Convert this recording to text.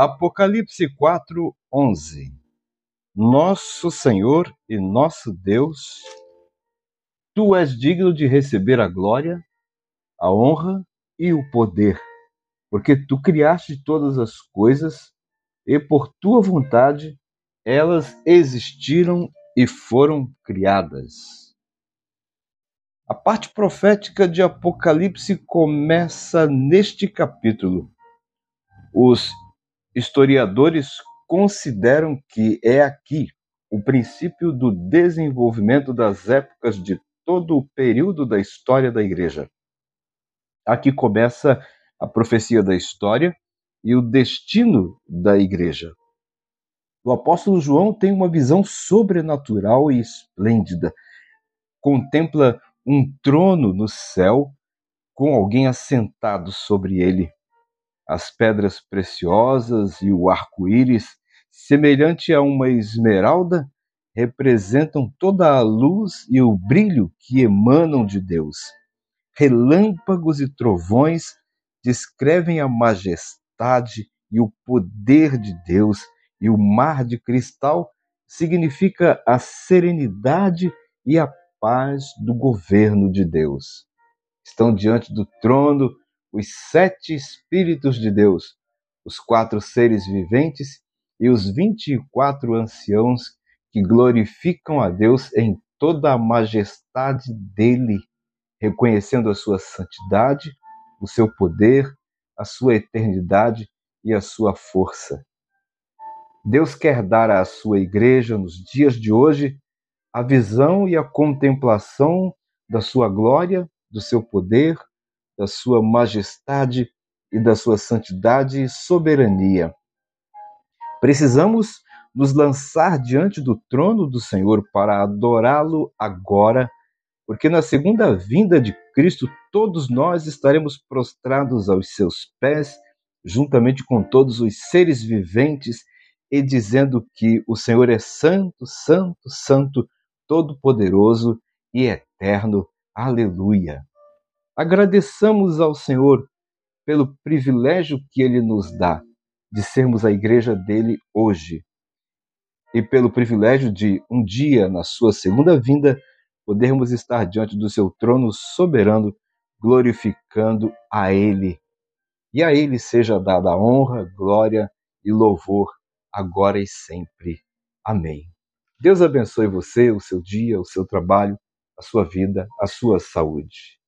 Apocalipse 4, 11 Nosso Senhor e nosso Deus, Tu és digno de receber a glória, a honra e o poder, porque Tu criaste todas as coisas e por Tua vontade elas existiram e foram criadas. A parte profética de Apocalipse começa neste capítulo. Os Historiadores consideram que é aqui o princípio do desenvolvimento das épocas de todo o período da história da Igreja. Aqui começa a profecia da história e o destino da Igreja. O apóstolo João tem uma visão sobrenatural e esplêndida. Contempla um trono no céu com alguém assentado sobre ele as pedras preciosas e o arco-íris, semelhante a uma esmeralda, representam toda a luz e o brilho que emanam de Deus. Relâmpagos e trovões descrevem a majestade e o poder de Deus, e o mar de cristal significa a serenidade e a paz do governo de Deus. Estão diante do trono os sete Espíritos de Deus, os quatro seres viventes e os vinte e quatro anciãos que glorificam a Deus em toda a majestade dele, reconhecendo a sua santidade, o seu poder, a sua eternidade e a sua força. Deus quer dar à sua igreja, nos dias de hoje, a visão e a contemplação da sua glória, do seu poder, da sua majestade e da sua santidade e soberania. Precisamos nos lançar diante do trono do Senhor para adorá-lo agora, porque na segunda vinda de Cristo todos nós estaremos prostrados aos seus pés, juntamente com todos os seres viventes, e dizendo que o Senhor é santo, santo, santo, todo-poderoso e eterno. Aleluia. Agradeçamos ao Senhor pelo privilégio que Ele nos dá de sermos a igreja dele hoje e pelo privilégio de, um dia, na Sua segunda vinda, podermos estar diante do Seu trono soberano, glorificando a Ele. E a Ele seja dada a honra, glória e louvor, agora e sempre. Amém. Deus abençoe você, o seu dia, o seu trabalho, a sua vida, a sua saúde.